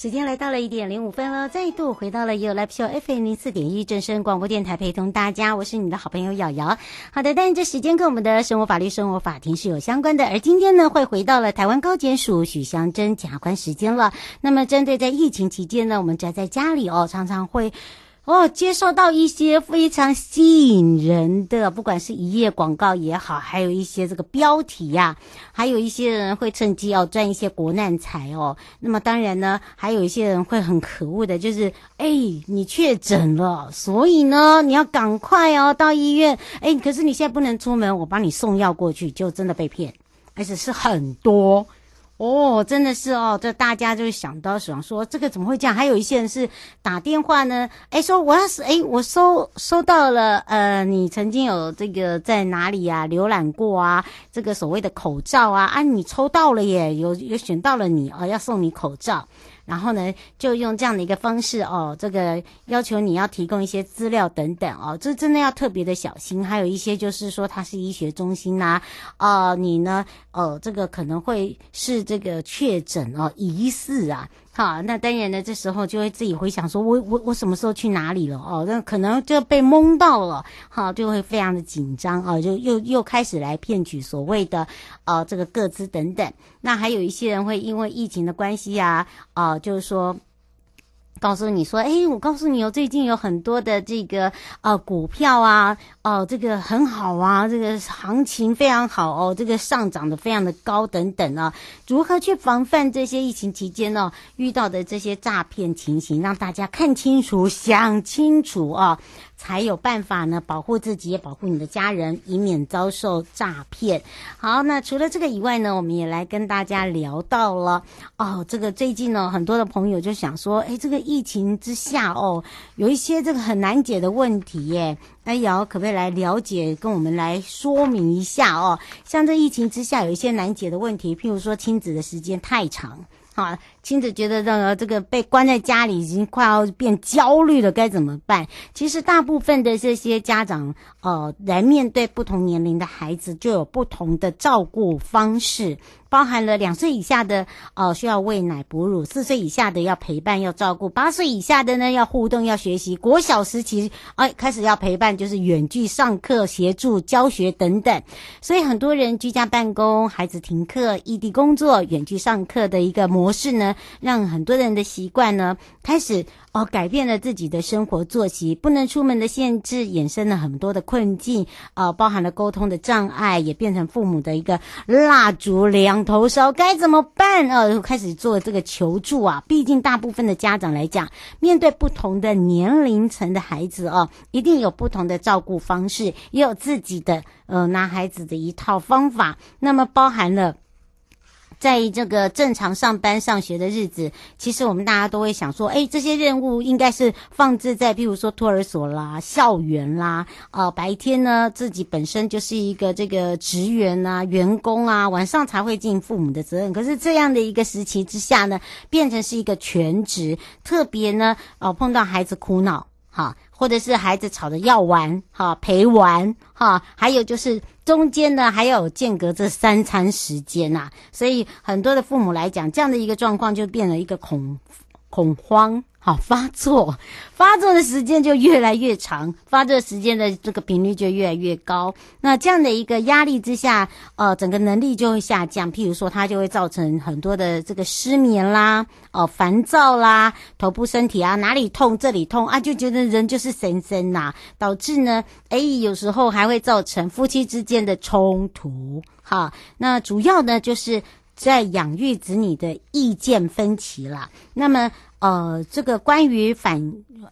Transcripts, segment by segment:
时间来到了一点零五分了，再度回到了由 Live Show FM 零四点一正声广播电台，陪同大家，我是你的好朋友瑶瑶。好的，但这时间跟我们的生活法律生活法庭是有相关的，而今天呢，会回到了台湾高检署许祥珍检察官时间了。那么，针对在疫情期间呢，我们宅在家里哦，常常会。哦，接收到一些非常吸引人的，不管是一页广告也好，还有一些这个标题呀、还有一些人会趁机要赚一些国难财哦。那么当然呢，还有一些人会很可恶的，就是哎，你确诊了，所以呢，你要赶快哦到医院。哎，可是你现在不能出门，我帮你送药过去，就真的被骗，而且是很多。哦，真的是哦，这大家就想到想说，这个怎么会这样？还有一些人是打电话呢，哎，说我要是哎，我收收到了，呃，你曾经有这个在哪里啊浏览过啊？这个所谓的口罩啊，啊，你抽到了耶，有有选到了你哦，要送你口罩。然后呢，就用这样的一个方式哦，这个要求你要提供一些资料等等哦，这真的要特别的小心。还有一些就是说它是医学中心呐、啊，呃，你呢，呃，这个可能会是这个确诊哦，疑似啊。好，那当然呢，这时候就会自己回想说，我我我什么时候去哪里了？哦，那可能就被蒙到了，好，就会非常的紧张啊，就又又开始来骗取所谓的呃这个个资等等。那还有一些人会因为疫情的关系呀，啊，就是说。告诉你说，哎，我告诉你哦，最近有很多的这个呃股票啊，哦，这个很好啊，这个行情非常好哦，这个上涨的非常的高等等啊，如何去防范这些疫情期间呢遇到的这些诈骗情形，让大家看清楚、想清楚啊。才有办法呢，保护自己也保护你的家人，以免遭受诈骗。好，那除了这个以外呢，我们也来跟大家聊到了哦，这个最近呢，很多的朋友就想说，哎，这个疫情之下哦，有一些这个很难解的问题耶。哎，瑶可不可以来了解，跟我们来说明一下哦？像这疫情之下，有一些难解的问题，譬如说亲子的时间太长。啊，亲子觉得这个这个被关在家里已经快要变焦虑了，该怎么办？其实大部分的这些家长，呃，来面对不同年龄的孩子，就有不同的照顾方式。包含了两岁以下的，呃，需要喂奶哺乳；四岁以下的要陪伴要照顾；八岁以下的呢要互动要学习。国小时期，哎，开始要陪伴，就是远距上课、协助教学等等。所以很多人居家办公、孩子停课、异地工作、远距上课的一个模式呢，让很多人的习惯呢开始。哦，改变了自己的生活作息，不能出门的限制，衍生了很多的困境，呃，包含了沟通的障碍，也变成父母的一个蜡烛两头烧，该怎么办？呃，开始做这个求助啊。毕竟大部分的家长来讲，面对不同的年龄层的孩子哦，一定有不同的照顾方式，也有自己的呃拿孩子的一套方法，那么包含了。在这个正常上班上学的日子，其实我们大家都会想说，哎，这些任务应该是放置在，譬如说托儿所啦、校园啦，呃，白天呢自己本身就是一个这个职员啊、员工啊，晚上才会尽父母的责任。可是这样的一个时期之下呢，变成是一个全职，特别呢，哦，碰到孩子哭闹，哈。或者是孩子吵着要玩，哈，陪玩，哈，还有就是中间呢还要有间隔这三餐时间呐，所以很多的父母来讲，这样的一个状况就变了一个恐恐慌。好，发作，发作的时间就越来越长，发作时间的这个频率就越来越高。那这样的一个压力之下，呃，整个能力就会下降。譬如说，它就会造成很多的这个失眠啦，哦、呃，烦躁啦，头部、身体啊，哪里痛这里痛啊，就觉得人就是神神呐，导致呢，哎，有时候还会造成夫妻之间的冲突。好，那主要呢就是在养育子女的意见分歧了。那么。呃，这个关于反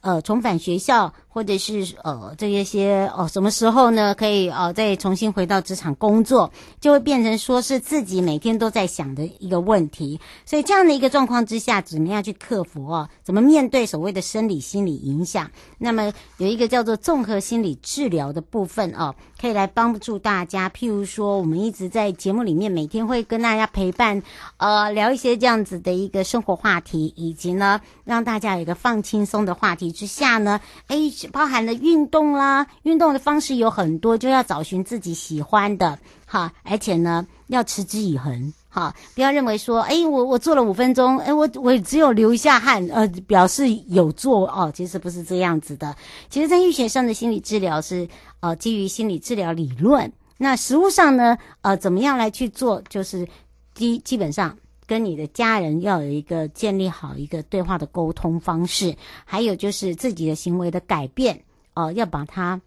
呃重返学校，或者是呃这一些哦什么时候呢可以呃再重新回到职场工作，就会变成说是自己每天都在想的一个问题。所以这样的一个状况之下，怎么样去克服哦？怎么面对所谓的生理心理影响？那么有一个叫做综合心理治疗的部分哦，可以来帮助大家。譬如说，我们一直在节目里面每天会跟大家陪伴，呃，聊一些这样子的一个生活话题，以及呢。让大家有一个放轻松的话题体之下呢，哎，包含了运动啦，运动的方式有很多，就要找寻自己喜欢的，哈，而且呢，要持之以恒，哈，不要认为说，哎，我我做了五分钟，哎，我我只有流一下汗，呃，表示有做哦，其实不是这样子的。其实，在医学上的心理治疗是呃基于心理治疗理论，那实务上呢，呃，怎么样来去做，就是基基本上。跟你的家人要有一个建立好一个对话的沟通方式，还有就是自己的行为的改变哦、呃，要把它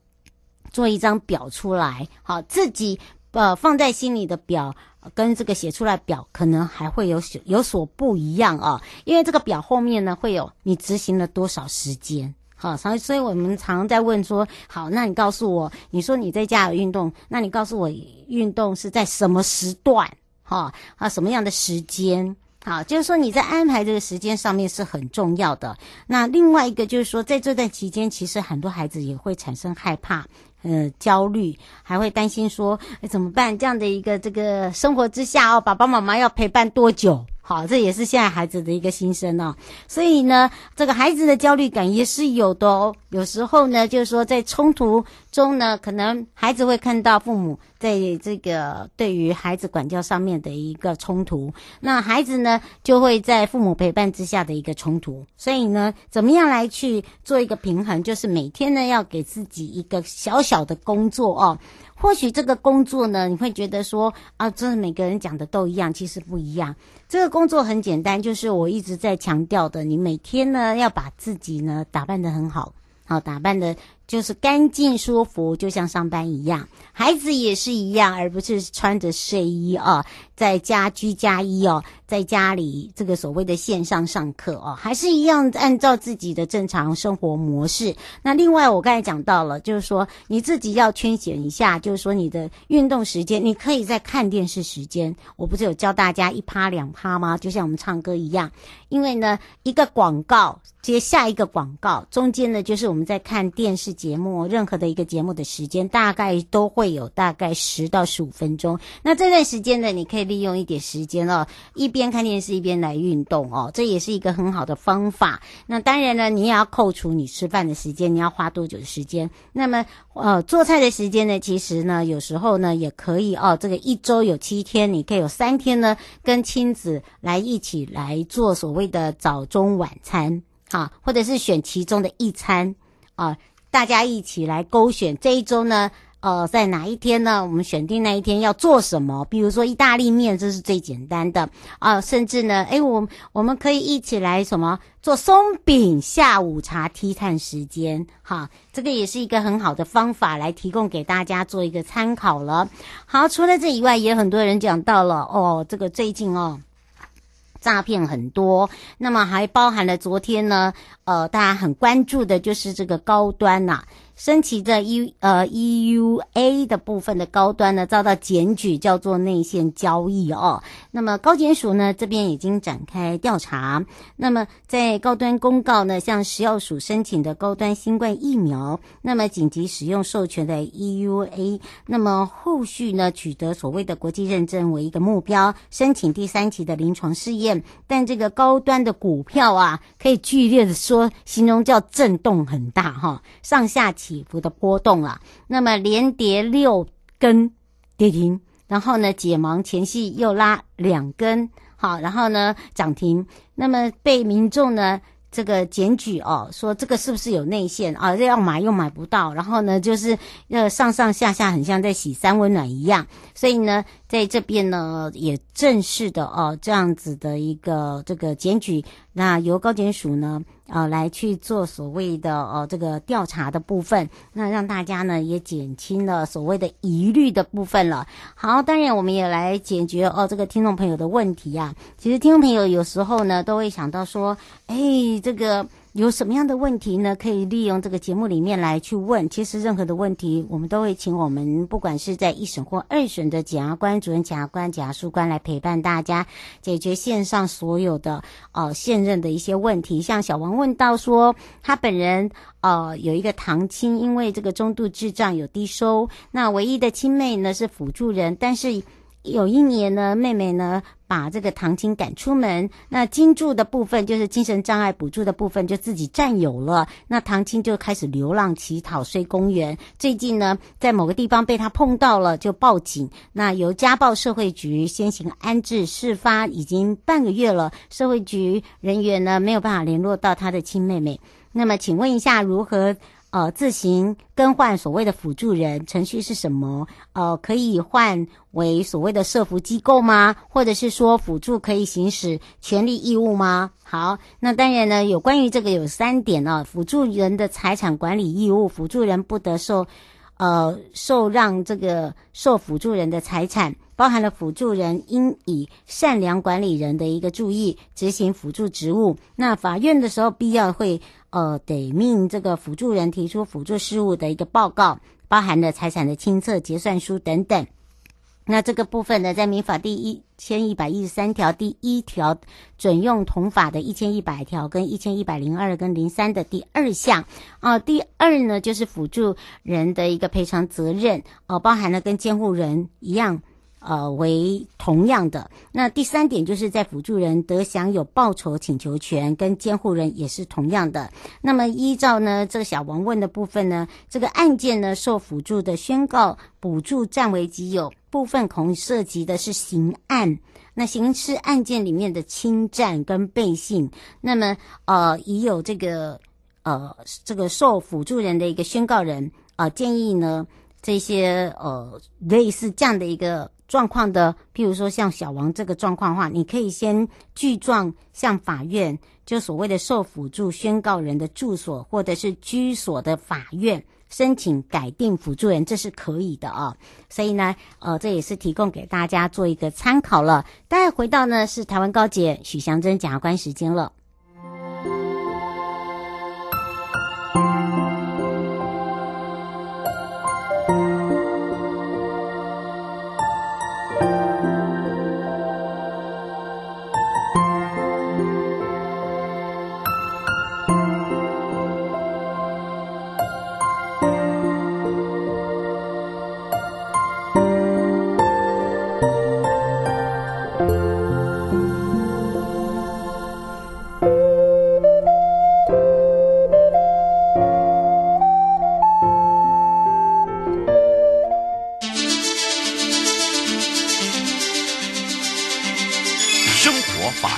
做一张表出来，好，自己呃放在心里的表跟这个写出来表可能还会有有所不一样啊、哦，因为这个表后面呢会有你执行了多少时间，好，所以所以我们常在问说，好，那你告诉我，你说你在家有运动，那你告诉我运动是在什么时段？哈啊，什么样的时间？好，就是说你在安排这个时间上面是很重要的。那另外一个就是说，在这段期间，其实很多孩子也会产生害怕、呃焦虑，还会担心说，哎，怎么办？这样的一个这个生活之下哦，爸爸妈妈要陪伴多久？好，这也是现在孩子的一个心声哦。所以呢，这个孩子的焦虑感也是有的哦。有时候呢，就是说在冲突中呢，可能孩子会看到父母在这个对于孩子管教上面的一个冲突，那孩子呢就会在父母陪伴之下的一个冲突。所以呢，怎么样来去做一个平衡？就是每天呢要给自己一个小小的工作哦。或许这个工作呢，你会觉得说啊，这每个人讲的都一样，其实不一样。这个工作很简单，就是我一直在强调的，你每天呢要把自己呢打扮得很好，好打扮的。就是干净舒服，就像上班一样。孩子也是一样，而不是穿着睡衣哦，在家居家衣哦，在家里这个所谓的线上上课哦，还是一样按照自己的正常生活模式。那另外，我刚才讲到了，就是说你自己要圈选一下，就是说你的运动时间，你可以在看电视时间。我不是有教大家一趴两趴吗？就像我们唱歌一样，因为呢，一个广告接下一个广告，中间呢就是我们在看电视。节目，任何的一个节目的时间，大概都会有大概十到十五分钟。那这段时间呢，你可以利用一点时间哦，一边看电视一边来运动哦，这也是一个很好的方法。那当然呢，你也要扣除你吃饭的时间，你要花多久的时间？那么呃，做菜的时间呢，其实呢，有时候呢也可以哦，这个一周有七天，你可以有三天呢，跟亲子来一起来做所谓的早中晚餐。啊，或者是选其中的一餐啊，大家一起来勾选这一周呢，呃，在哪一天呢？我们选定那一天要做什么？比如说意大利面，这是最简单的啊。甚至呢，诶，我我们可以一起来什么做松饼下午茶 t 碳时间，哈，这个也是一个很好的方法，来提供给大家做一个参考了。好，除了这以外，也有很多人讲到了哦，这个最近哦。诈骗很多，那么还包含了昨天呢，呃，大家很关注的就是这个高端呐、升级的 E 呃 EUA 的部分的高端呢，遭到检举，叫做内线交易哦。那么高检署呢这边已经展开调查。那么在高端公告呢，向食药署申请的高端新冠疫苗，那么紧急使用授权的 EUA，那么后续呢取得所谓的国际认证为一个目标，申请第三期的临床试验。但这个高端的股票啊，可以剧烈的说，形容叫震动很大哈，上下起。起伏的波动了，那么连跌六根跌停，然后呢解盲前夕又拉两根，好，然后呢涨停，那么被民众呢这个检举哦，说这个是不是有内线？啊？这要买又买不到，然后呢就是呃上上下下很像在洗三温暖一样，所以呢在这边呢也正式的哦这样子的一个这个检举，那由高检署呢。呃，来去做所谓的呃这个调查的部分，那让大家呢也减轻了所谓的疑虑的部分了。好，当然我们也来解决哦这个听众朋友的问题啊。其实听众朋友有时候呢都会想到说，哎，这个。有什么样的问题呢？可以利用这个节目里面来去问。其实任何的问题，我们都会请我们不管是在一审或二审的检察官、主任检察官、检察事官来陪伴大家解决线上所有的呃现任的一些问题。像小王问到说，他本人呃有一个堂亲，因为这个中度智障有低收，那唯一的亲妹呢是辅助人，但是。有一年呢，妹妹呢把这个唐青赶出门，那金助的部分就是精神障碍补助的部分就自己占有了，那唐青就开始流浪乞讨睡公园。最近呢，在某个地方被他碰到了，就报警。那由家暴社会局先行安置，事发已经半个月了，社会局人员呢没有办法联络到他的亲妹妹。那么，请问一下如何？呃，自行更换所谓的辅助人程序是什么？呃，可以换为所谓的社福机构吗？或者是说辅助可以行使权利义务吗？好，那当然呢，有关于这个有三点啊，辅助人的财产管理义务，辅助人不得受，呃，受让这个受辅助人的财产，包含了辅助人应以善良管理人的一个注意执行辅助职务。那法院的时候必要会。呃，得命这个辅助人提出辅助事务的一个报告，包含了财产的清册、结算书等等。那这个部分呢，在民法第一千一百一十三条第一条准用同法的一千一百条跟一千一百零二跟零三的第二项啊，第二呢就是辅助人的一个赔偿责任哦，包含了跟监护人一样。呃，为同样的。那第三点就是在辅助人得享有报酬请求权，跟监护人也是同样的。那么依照呢，这个小王问的部分呢，这个案件呢，受辅助的宣告补助占为己有部分，恐涉及的是刑案。那刑事案件里面的侵占跟背信，那么呃，已有这个呃，这个受辅助人的一个宣告人啊、建议呢，这些呃，类似这样的一个。状况的，譬如说像小王这个状况的话，你可以先具状向法院，就所谓的受辅助宣告人的住所或者是居所的法院申请改定辅助人，这是可以的啊。所以呢，呃，这也是提供给大家做一个参考了。待会回到呢是台湾高检许祥珍检察官时间了。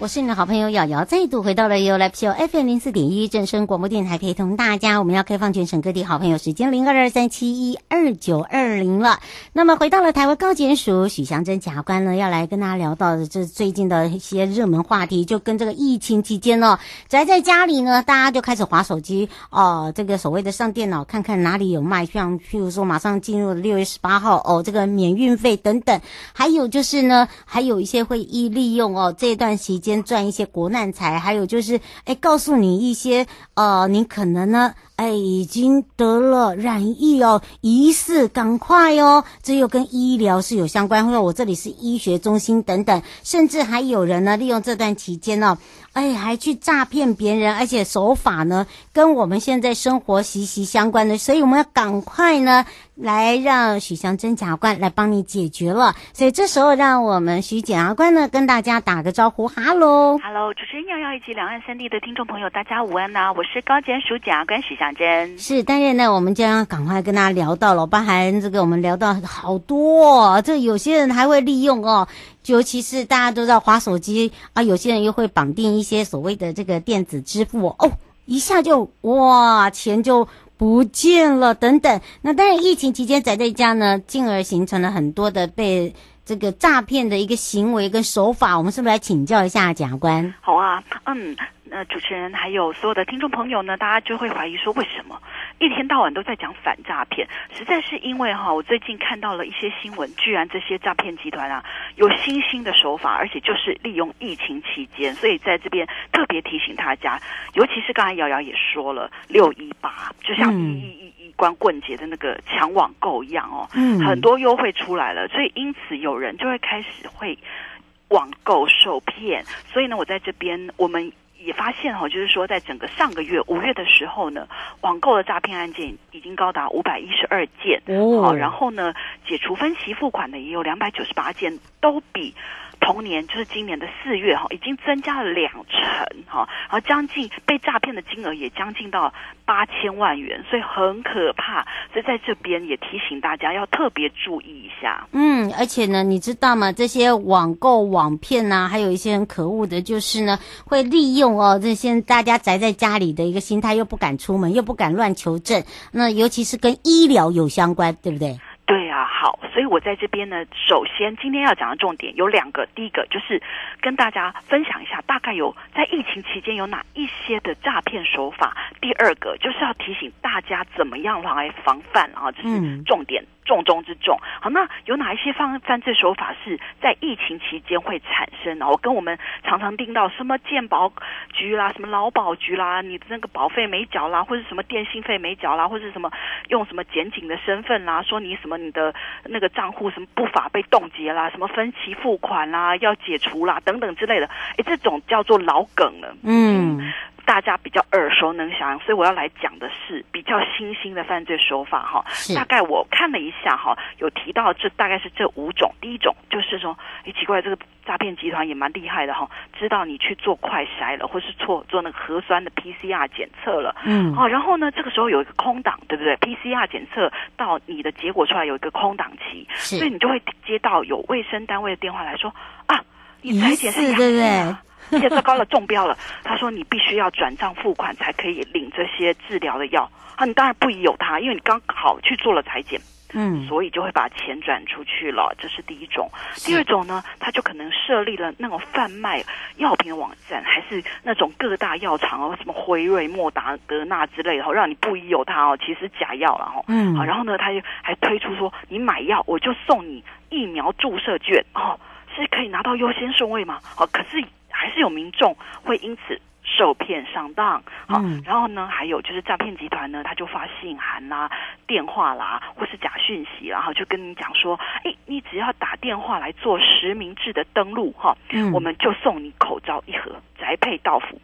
我是你的好朋友瑶瑶，再度回到了 ufo FM 零四点一正声广播电台，陪同大家。我们要开放全省各地好朋友时间零二二三七一二九二零了。那么回到了台湾高检署许祥珍检察官呢，要来跟大家聊到的这最近的一些热门话题，就跟这个疫情期间呢，宅在家里呢，大家就开始划手机哦，这个所谓的上电脑看看哪里有卖，像譬如说马上进入六月十八号哦，这个免运费等等，还有就是呢，还有一些会一利用哦这段时间。先赚一些国难财，还有就是，哎，告诉你一些，呃，你可能呢。哎，已经得了染疫哦，疑似赶快哦，这又跟医疗是有相关，或者我这里是医学中心等等，甚至还有人呢利用这段期间哦，哎，还去诈骗别人，而且手法呢跟我们现在生活息息相关的，所以我们要赶快呢来让许祥珍检察官来帮你解决了。所以这时候让我们许检察官呢跟大家打个招呼，哈喽，哈喽，主持人瑶瑶以及两岸三地的听众朋友，大家午安呐、我是高检署检察官许祥。是，但是呢，我们将赶快跟大家聊到了，包含这个我们聊到好多，这有些人还会利用哦，尤其是大家都知道滑手机啊，有些人又会绑定一些所谓的这个电子支付哦，一下就哇钱就不见了等等。那当然，疫情期间宅在家呢，进而形成了很多的被这个诈骗的一个行为跟手法，我们是不是来请教一下检察官？好啊，嗯。那主持人还有所有的听众朋友呢，大家就会怀疑说，为什么一天到晚都在讲反诈骗？实在是因为哈，我最近看到了一些新闻，居然这些诈骗集团啊有新兴的手法，而且就是利用疫情期间，所以在这边特别提醒大家，尤其是刚才瑶瑶也说了，六一八就像一一一一光棍节的那个抢网购一样哦，嗯，很多优惠出来了，所以因此有人就会开始会网购受骗，所以呢，我在这边我们。也发现哈，就是说，在整个上个月五月的时候呢，网购的诈骗案件已经高达五百一十二件，哦，然后呢，解除分期付款的也有两百九十八件，都比。同年就是今年的四月哈，已经增加了两成哈，然后将近被诈骗的金额也将近到八千万元，所以很可怕。所以在这边也提醒大家要特别注意一下。嗯，而且呢，你知道吗？这些网购网骗呐、还有一些很可恶的，就是呢，会利用哦这些大家宅在家里的一个心态，又不敢出门，又不敢乱求证，那尤其是跟医疗有相关，对不对？好，所以我在这边呢，首先今天要讲的重点有两个，第一个就是跟大家分享一下，大概有在疫情期间有哪一些的诈骗手法；第二个就是要提醒大家怎么样来防范啊，这是重点。嗯重中之重，好，那有哪一些犯犯罪手法是在疫情期间会产生呢？我跟我们常常听到什么健保局啦，什么劳保局啦，你的那个保费没缴啦，或者什么电信费没缴啦，或者什么用什么检警的身份啦，说你什么你的那个账户什么不法被冻结啦，什么分期付款啦要解除啦等等之类的，诶，这种叫做老梗了，嗯。嗯大家比较耳熟能详，所以我要来讲的是比较新兴的犯罪手法哈。大概我看了一下哈，有提到这大概是这五种。第一种就是说，哎，奇怪，这个诈骗集团也蛮厉害的哈，知道你去做快筛了，或是做做那个核酸的 PCR 检测了，嗯，哦，然后呢，这个时候有一个空档，对不对？PCR 检测到你的结果出来有一个空档期，所以你就会接到有卫生单位的电话来说啊，你筛检是阳性啊。而且糟糕了，中标了。他说你必须要转账付款才可以领这些治疗的药。啊，你当然不疑有他，因为你刚好去做了裁剪，嗯，所以就会把钱转出去了。这是第一种。第二种呢，他就可能设立了那种贩卖药品的网站，还是那种各大药厂哦，什么辉瑞、莫达、德纳之类的，让你不疑有他哦，其实假药了哦。嗯，好，然后呢，他就还推出说，你买药我就送你疫苗注射券哦，是可以拿到优先顺位吗？哦，可是。还是有民众会因此受骗上当，好，嗯、然后呢，还有就是诈骗集团呢，他就发信函啦、电话啦，或是假讯息，然后就跟你讲说，哎，你只要打电话来做实名制的登录，哈，嗯、我们就送你口罩一盒，宅配到府。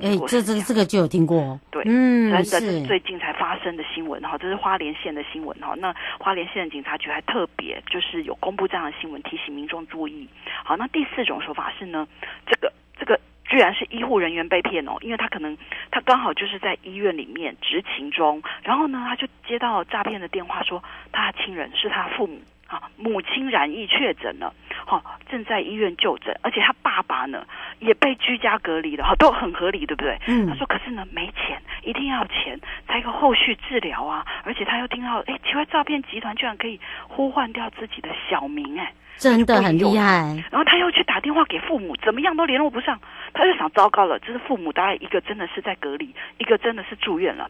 哎，这这这个就有听过，对，嗯，真的是最近才发生的新闻哈，这是花莲县的新闻哈。那花莲县的警察局还特别就是有公布这样的新闻，提醒民众注意。好，那第四种说法是呢，这个这个居然是医护人员被骗哦，因为他可能他刚好就是在医院里面执勤中，然后呢，他就接到诈骗的电话说，说他的亲人是他父母啊，母亲染疫确诊了，好、啊、正在医院就诊，而且他爸爸呢也被居家隔离了，哈，都很合理，对不对？嗯，他说可是呢没钱，一定要钱才有后续治疗啊，而且他又听到，哎，奇怪，诈骗集团居然可以呼唤掉自己的小名，哎。真的很厉害，然后他又去打电话给父母，怎么样都联络不上，他就想糟糕了，这是父母大概一个真的是在隔离，一个真的是住院了，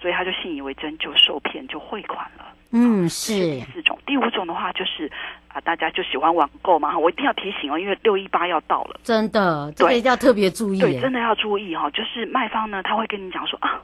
所以他就信以为真，就受骗就汇款了。嗯，是。第四种，第五种的话就是啊，大家就喜欢网购嘛，我一定要提醒哦，因为六一八要到了，真的，对，这个一定要特别注意，对，真的要注意哈，就是卖方呢，他会跟你讲说啊。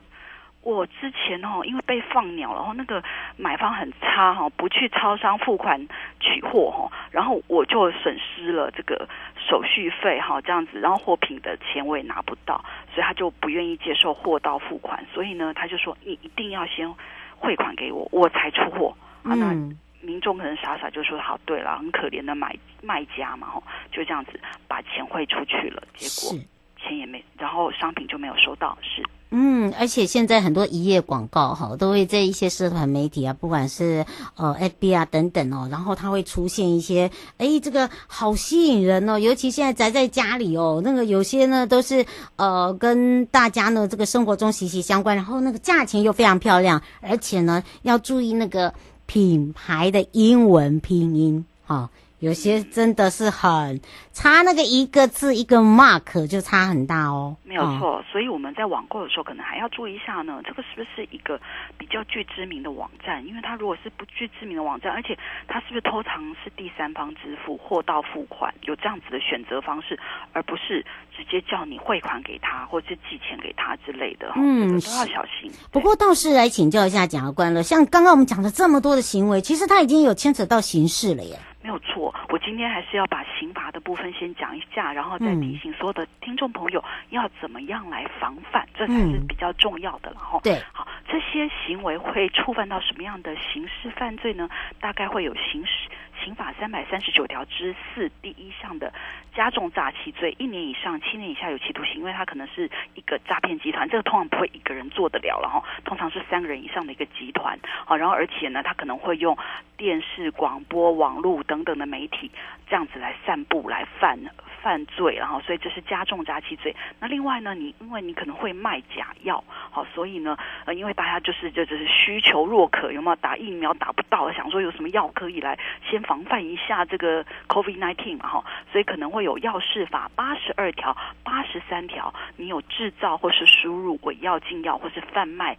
我之前哦，因为被放鸟，然后那个买方很差哈，不去超商付款取货哈，然后我就损失了这个手续费哈，这样子，然后货品的钱我也拿不到，所以他就不愿意接受货到付款，所以呢，他就说你一定要先汇款给我，我才出货。啊，那民众可能傻傻就说好，对了，很可怜的买卖家嘛，哈，就这样子把钱汇出去了，结果钱也没，然后商品就没有收到，是。嗯，而且现在很多一页广告哈，都会在一些社团媒体啊，不管是呃 FB 啊等等哦，然后它会出现一些，哎，这个好吸引人哦，尤其现在宅在家里哦，那个有些呢都是呃跟大家呢这个生活中息息相关，然后那个价钱又非常漂亮，而且呢要注意那个品牌的英文拼音哈。有些真的是很差，那个一个字一个 mark 就差很大哦。没有错，所以我们在网购的时候，可能还要注意一下呢。这个是不是一个比较具知名的网站？因为它如果是不具知名的网站，而且它是不是通常是第三方支付、货到付款，有这样子的选择方式，而不是直接叫你汇款给他，或者是寄钱给他之类的。嗯，都要小心。不过倒是来请教一下检察官了，像刚刚我们讲的这么多的行为，其实他已经有牵扯到刑事了耶。没有错，我今天还是要把刑罚的部分先讲一下，然后再提醒所有的听众朋友要怎么样来防范，这才是比较重要的。然后，对，好，这些行为会触犯到什么样的刑事犯罪呢？大概会有刑事。刑法三百三十九条之四第一项的加重诈欺罪，一年以上七年以下有期徒刑，因为他可能是一个诈骗集团，这个通常不会一个人做得了，然后通常是三个人以上的一个集团，好，然后而且呢，他可能会用电视、广播、网络等等的媒体这样子来散布来犯。犯罪，然后所以这是加重诈欺罪。那另外呢，你因为你可能会卖假药，好，所以呢，呃，因为大家就是就只是需求若渴，有没有打疫苗打不到，想说有什么药可以来先防范一下这个 COVID nineteen 嘛，哈，所以可能会有药事法八十二条、八十三条，你有制造或是输入伪药进药或是贩卖，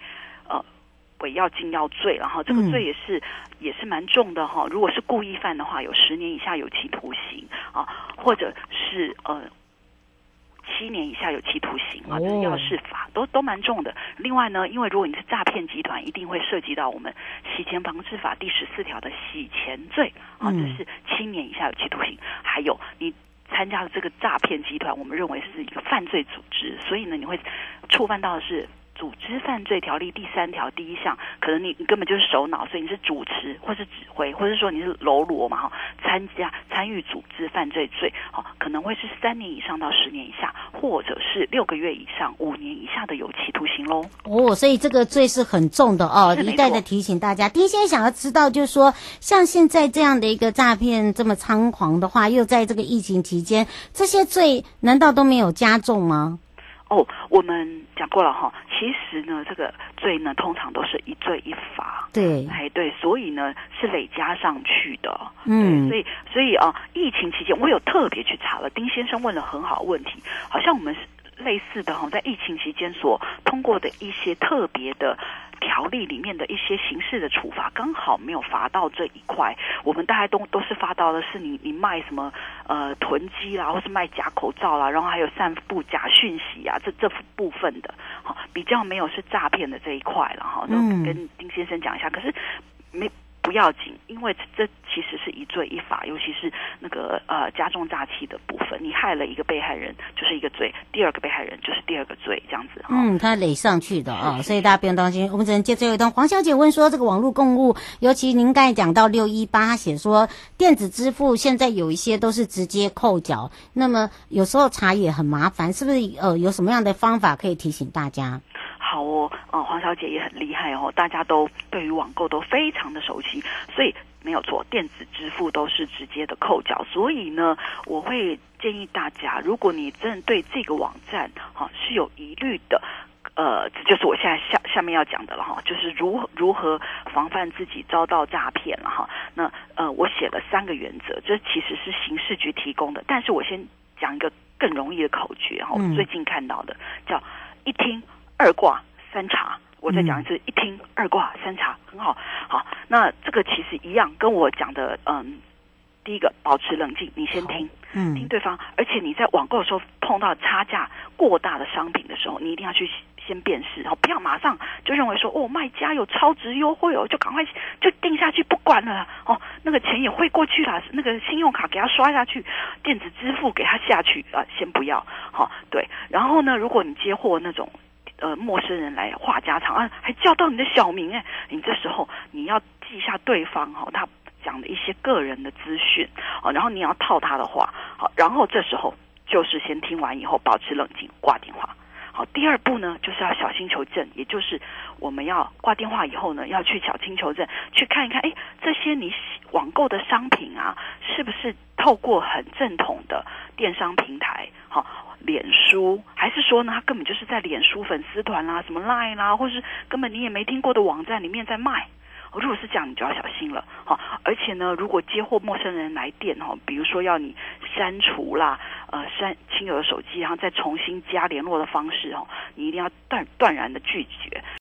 呃。伪药禁药罪，然后这个罪也是、嗯、也是蛮重的哈。如果是故意犯的话，有十年以下有期徒刑啊，或者是呃七年以下有期徒刑啊。这是要事法都都蛮重的。另外呢，因为如果你是诈骗集团，一定会涉及到我们洗钱防治法第十四条的洗钱罪啊，这是七年以下有期徒刑。还有你参加了这个诈骗集团，我们认为是一个犯罪组织，所以呢，你会触犯到的是。组织犯罪条例第三条第一项，可能你你根本就是首脑，所以你是主持或是指挥，或者说你是喽啰嘛哈，参加参与组织犯罪罪，好，可能会是三年以上到十年以下，或者是六个月以上五年以下的有期徒刑喽。哦，所以这个罪是很重的哦，一再的提醒大家。第一，现在想要知道，就是说，像现在这样的一个诈骗这么猖狂的话，又在这个疫情期间，这些罪难道都没有加重吗？哦，我们讲过了哈，其实呢，这个罪呢，通常都是一罪一罚，对，哎对，所以呢是累加上去的，嗯，所以所以啊，疫情期间我有特别去查了，丁先生问了很好的问题，好像我们类似的哈，在疫情期间所通过的一些特别的。条例里面的一些刑事的处罚刚好没有罚到这一块，我们大概都都是罚到的是你你卖什么呃囤积啦，或是卖假口罩啦，然后还有散布假讯息啊，这这部分的，好比较没有是诈骗的这一块了哈。那跟丁先生讲一下，可是没不要紧，因为这其实是一罪一罚，尤其是那个呃加重诈欺的部分，你害了一个被害人就是一个罪，第二个被害人就是第二个罪，这样子。嗯，他累上去的啊，所以大家不用担心。我们只能接最后一段。黄小姐问说，这个网络购物，尤其您刚才讲到六一八，写说电子支付现在有一些都是直接扣缴，那么有时候查也很麻烦，是不是？呃，有什么样的方法可以提醒大家？好哦，呃，黄小姐也很厉害哦，大家都对于网购都非常的熟悉，所以没有错，电子支付都是直接的扣缴。所以呢，我会建议大家，如果你真的对这个网站哈、哦、是有疑虑的，呃，这就是我现在下下面要讲的了哈，就是如如何防范自己遭到诈骗了哈。那呃，我写了三个原则，这其实是刑事局提供的，但是我先讲一个更容易的口诀哈，我最近看到的叫一听。二卦三查，我再讲一次，嗯、一听二卦三查，很好。好，那这个其实一样，跟我讲的，嗯，第一个保持冷静，你先听，嗯，听对方，而且你在网购的时候碰到差价过大的商品的时候，你一定要去先辨识，然后不要马上就认为说，哦，卖家有超值优惠哦，就赶快就定下去不管了，哦，那个钱也汇过去了，那个信用卡给他刷下去，电子支付给他下去啊，先不要，好，对，然后呢，如果你接货那种。呃，陌生人来话家常啊，还叫到你的小名哎，你这时候你要记下对方哈、哦，他讲的一些个人的资讯哦，然后你要套他的话，好，然后这时候就是先听完以后保持冷静，挂电话。好，第二步呢，就是要小心求证，也就是我们要挂电话以后呢，要去小心求证，去看一看，哎，这些你网购的商品啊，是不是透过很正统的电商平台，好。脸书，还是说呢，他根本就是在脸书粉丝团啦、什么 Line 啦，或是根本你也没听过的网站里面在卖。如果是这样，你就要小心了。好，而且呢，如果接获陌生人来电哈，比如说要你删除啦，呃，删亲友的手机，然后再重新加联络的方式哦，你一定要断断然的拒绝。